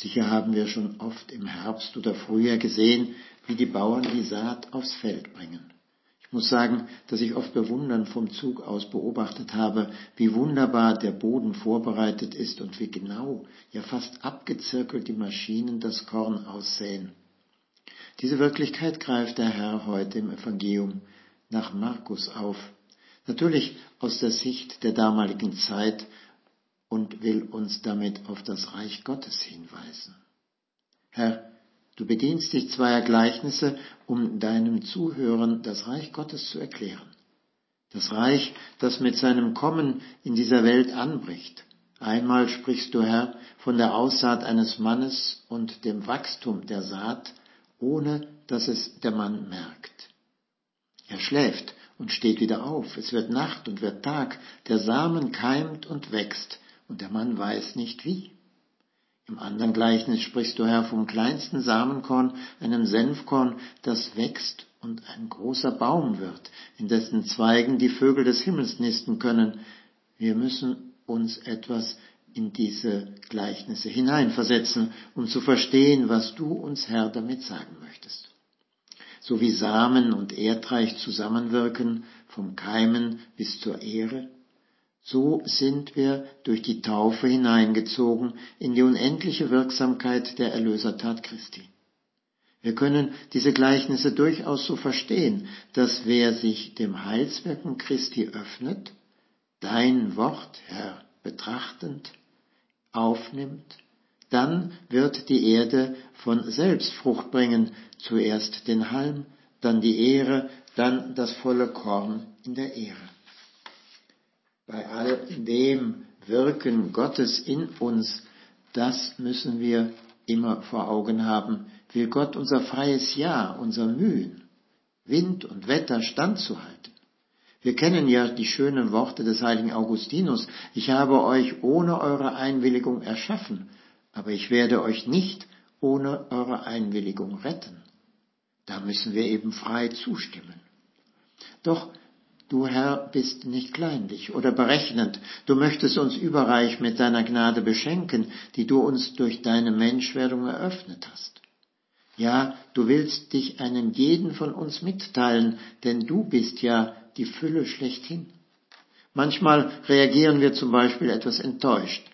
Sicher haben wir schon oft im Herbst oder Frühjahr gesehen, wie die Bauern die Saat aufs Feld bringen. Ich muss sagen, dass ich oft bewundernd vom Zug aus beobachtet habe, wie wunderbar der Boden vorbereitet ist und wie genau, ja fast abgezirkelt die Maschinen das Korn aussäen. Diese Wirklichkeit greift der Herr heute im Evangelium nach Markus auf. Natürlich aus der Sicht der damaligen Zeit und will uns damit auf das Reich Gottes hinweisen. Herr, du bedienst dich zweier Gleichnisse, um deinem Zuhören das Reich Gottes zu erklären. Das Reich, das mit seinem Kommen in dieser Welt anbricht. Einmal sprichst du, Herr, von der Aussaat eines Mannes und dem Wachstum der Saat, ohne dass es der Mann merkt. Er schläft und steht wieder auf. Es wird Nacht und wird Tag. Der Samen keimt und wächst und der Mann weiß nicht wie. Im anderen Gleichnis sprichst du, Herr, vom kleinsten Samenkorn, einem Senfkorn, das wächst und ein großer Baum wird, in dessen Zweigen die Vögel des Himmels nisten können. Wir müssen uns etwas in diese Gleichnisse hineinversetzen, um zu verstehen, was du uns, Herr, damit sagen möchtest. So wie Samen und Erdreich zusammenwirken, vom Keimen bis zur Ehre, so sind wir durch die Taufe hineingezogen in die unendliche Wirksamkeit der Erlösertat Christi. Wir können diese Gleichnisse durchaus so verstehen, dass wer sich dem Heilswirken Christi öffnet, dein Wort, Herr, betrachtend, aufnimmt, dann wird die Erde von selbst Frucht bringen, zuerst den Halm, dann die Ehre, dann das volle Korn in der Ehre bei all dem Wirken Gottes in uns, das müssen wir immer vor Augen haben. Will Gott unser freies Ja, unser Mühen, Wind und Wetter standzuhalten? Wir kennen ja die schönen Worte des heiligen Augustinus. Ich habe euch ohne eure Einwilligung erschaffen, aber ich werde euch nicht ohne eure Einwilligung retten. Da müssen wir eben frei zustimmen. Doch Du Herr bist nicht kleinlich oder berechnend, du möchtest uns überreich mit deiner Gnade beschenken, die du uns durch deine Menschwerdung eröffnet hast. Ja, du willst dich einem jeden von uns mitteilen, denn du bist ja die Fülle schlechthin. Manchmal reagieren wir zum Beispiel etwas enttäuscht,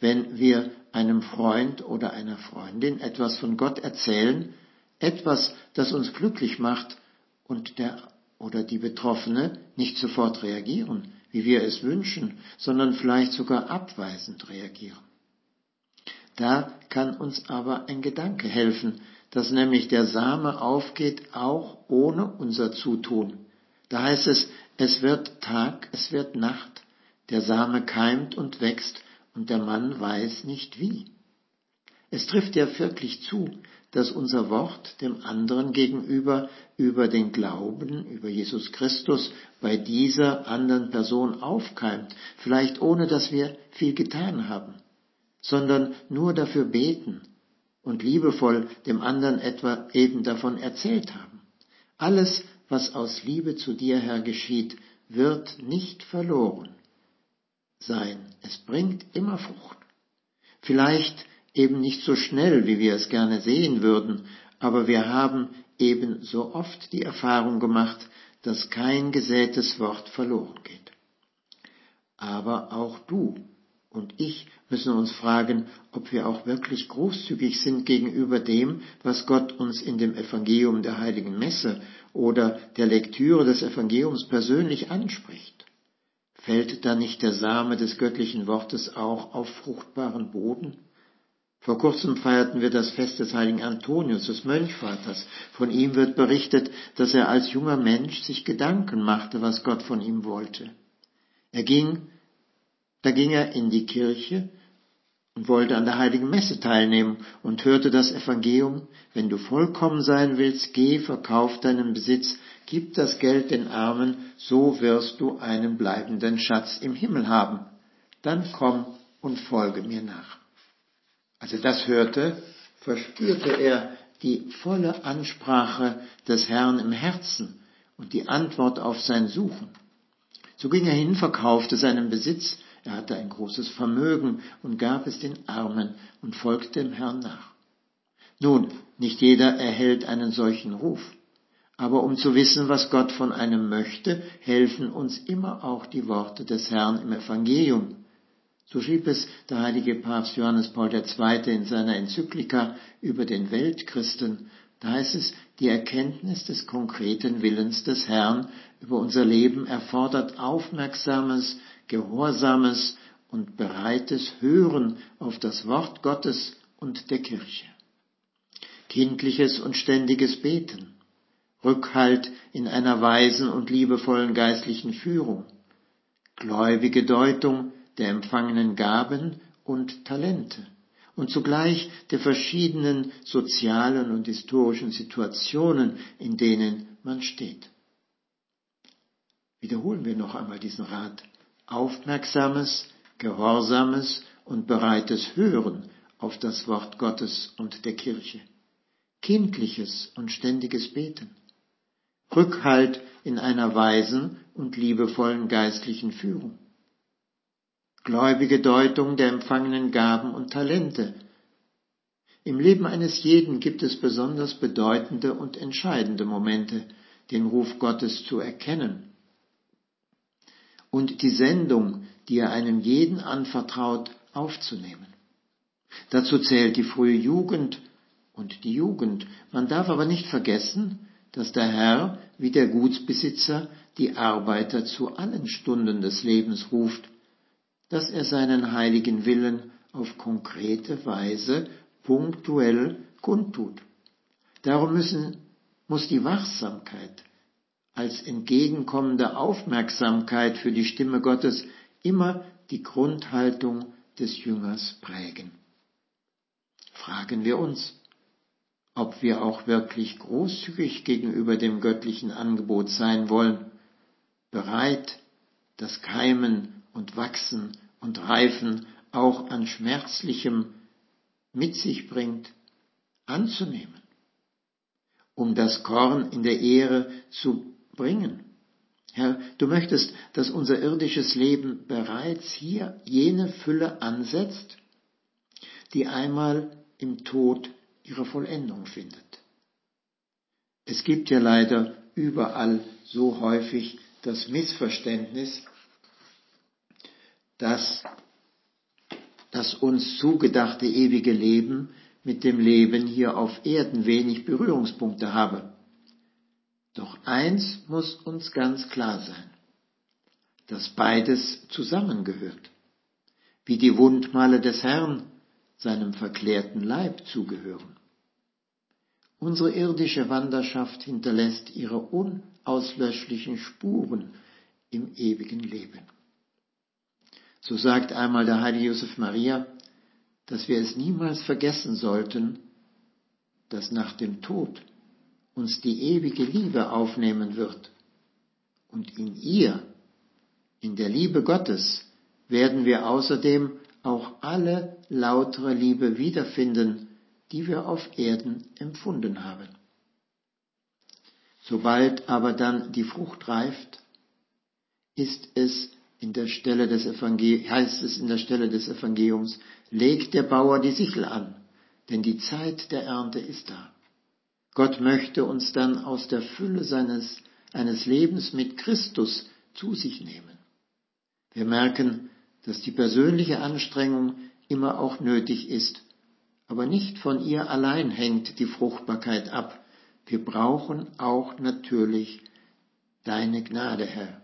wenn wir einem Freund oder einer Freundin etwas von Gott erzählen, etwas, das uns glücklich macht und der oder die Betroffene nicht sofort reagieren, wie wir es wünschen, sondern vielleicht sogar abweisend reagieren. Da kann uns aber ein Gedanke helfen, dass nämlich der Same aufgeht, auch ohne unser Zutun. Da heißt es, es wird Tag, es wird Nacht, der Same keimt und wächst, und der Mann weiß nicht wie. Es trifft ja wirklich zu, dass unser Wort dem anderen gegenüber über den Glauben, über Jesus Christus bei dieser anderen Person aufkeimt, vielleicht ohne dass wir viel getan haben, sondern nur dafür beten und liebevoll dem anderen etwa eben davon erzählt haben. Alles, was aus Liebe zu dir, Herr, geschieht, wird nicht verloren sein. Es bringt immer Frucht. Vielleicht eben nicht so schnell, wie wir es gerne sehen würden, aber wir haben eben so oft die Erfahrung gemacht, dass kein gesätes Wort verloren geht. Aber auch du und ich müssen uns fragen, ob wir auch wirklich großzügig sind gegenüber dem, was Gott uns in dem Evangelium der heiligen Messe oder der Lektüre des Evangeliums persönlich anspricht. Fällt da nicht der Same des göttlichen Wortes auch auf fruchtbaren Boden? Vor kurzem feierten wir das Fest des heiligen Antonius, des Mönchvaters. Von ihm wird berichtet, dass er als junger Mensch sich Gedanken machte, was Gott von ihm wollte. Er ging da ging er in die Kirche und wollte an der heiligen Messe teilnehmen und hörte das Evangelium, wenn du vollkommen sein willst, geh, verkauf deinen Besitz, gib das Geld den Armen, so wirst du einen bleibenden Schatz im Himmel haben. Dann komm und folge mir nach. Als er das hörte, verspürte er die volle Ansprache des Herrn im Herzen und die Antwort auf sein Suchen. So ging er hin, verkaufte seinen Besitz, er hatte ein großes Vermögen und gab es den Armen und folgte dem Herrn nach. Nun, nicht jeder erhält einen solchen Ruf. Aber um zu wissen, was Gott von einem möchte, helfen uns immer auch die Worte des Herrn im Evangelium. So schrieb es der heilige Papst Johannes Paul II. in seiner Enzyklika über den Weltchristen. Da heißt es, die Erkenntnis des konkreten Willens des Herrn über unser Leben erfordert aufmerksames, gehorsames und bereites Hören auf das Wort Gottes und der Kirche. Kindliches und ständiges Beten, Rückhalt in einer weisen und liebevollen geistlichen Führung, gläubige Deutung der empfangenen Gaben und Talente und zugleich der verschiedenen sozialen und historischen Situationen, in denen man steht. Wiederholen wir noch einmal diesen Rat. Aufmerksames, gehorsames und bereites Hören auf das Wort Gottes und der Kirche, kindliches und ständiges Beten, Rückhalt in einer weisen und liebevollen geistlichen Führung, gläubige Deutung der empfangenen Gaben und Talente. Im Leben eines jeden gibt es besonders bedeutende und entscheidende Momente, den Ruf Gottes zu erkennen und die Sendung, die er einem jeden anvertraut, aufzunehmen. Dazu zählt die frühe Jugend und die Jugend. Man darf aber nicht vergessen, dass der Herr wie der Gutsbesitzer die Arbeiter zu allen Stunden des Lebens ruft, dass er seinen heiligen Willen auf konkrete Weise punktuell kundtut. Darum müssen, muss die Wachsamkeit als entgegenkommende Aufmerksamkeit für die Stimme Gottes immer die Grundhaltung des Jüngers prägen. Fragen wir uns, ob wir auch wirklich großzügig gegenüber dem göttlichen Angebot sein wollen, bereit, das Keimen und Wachsen und Reifen auch an Schmerzlichem mit sich bringt, anzunehmen, um das Korn in der Ehre zu bringen. Herr, du möchtest, dass unser irdisches Leben bereits hier jene Fülle ansetzt, die einmal im Tod ihre Vollendung findet. Es gibt ja leider überall so häufig das Missverständnis, dass das uns zugedachte ewige Leben mit dem Leben hier auf Erden wenig Berührungspunkte habe. Doch eins muss uns ganz klar sein, dass beides zusammengehört, wie die Wundmale des Herrn seinem verklärten Leib zugehören. Unsere irdische Wanderschaft hinterlässt ihre unauslöschlichen Spuren im ewigen Leben. So sagt einmal der heilige Josef Maria, dass wir es niemals vergessen sollten, dass nach dem Tod uns die ewige Liebe aufnehmen wird. Und in ihr, in der Liebe Gottes, werden wir außerdem auch alle lautere Liebe wiederfinden, die wir auf Erden empfunden haben. Sobald aber dann die Frucht reift, ist es in der Stelle des Evangeliums, heißt es in der Stelle des Evangeliums, legt der Bauer die Sichel an, denn die Zeit der Ernte ist da. Gott möchte uns dann aus der Fülle seines, eines Lebens mit Christus zu sich nehmen. Wir merken, dass die persönliche Anstrengung immer auch nötig ist, aber nicht von ihr allein hängt die Fruchtbarkeit ab. Wir brauchen auch natürlich deine Gnade, Herr.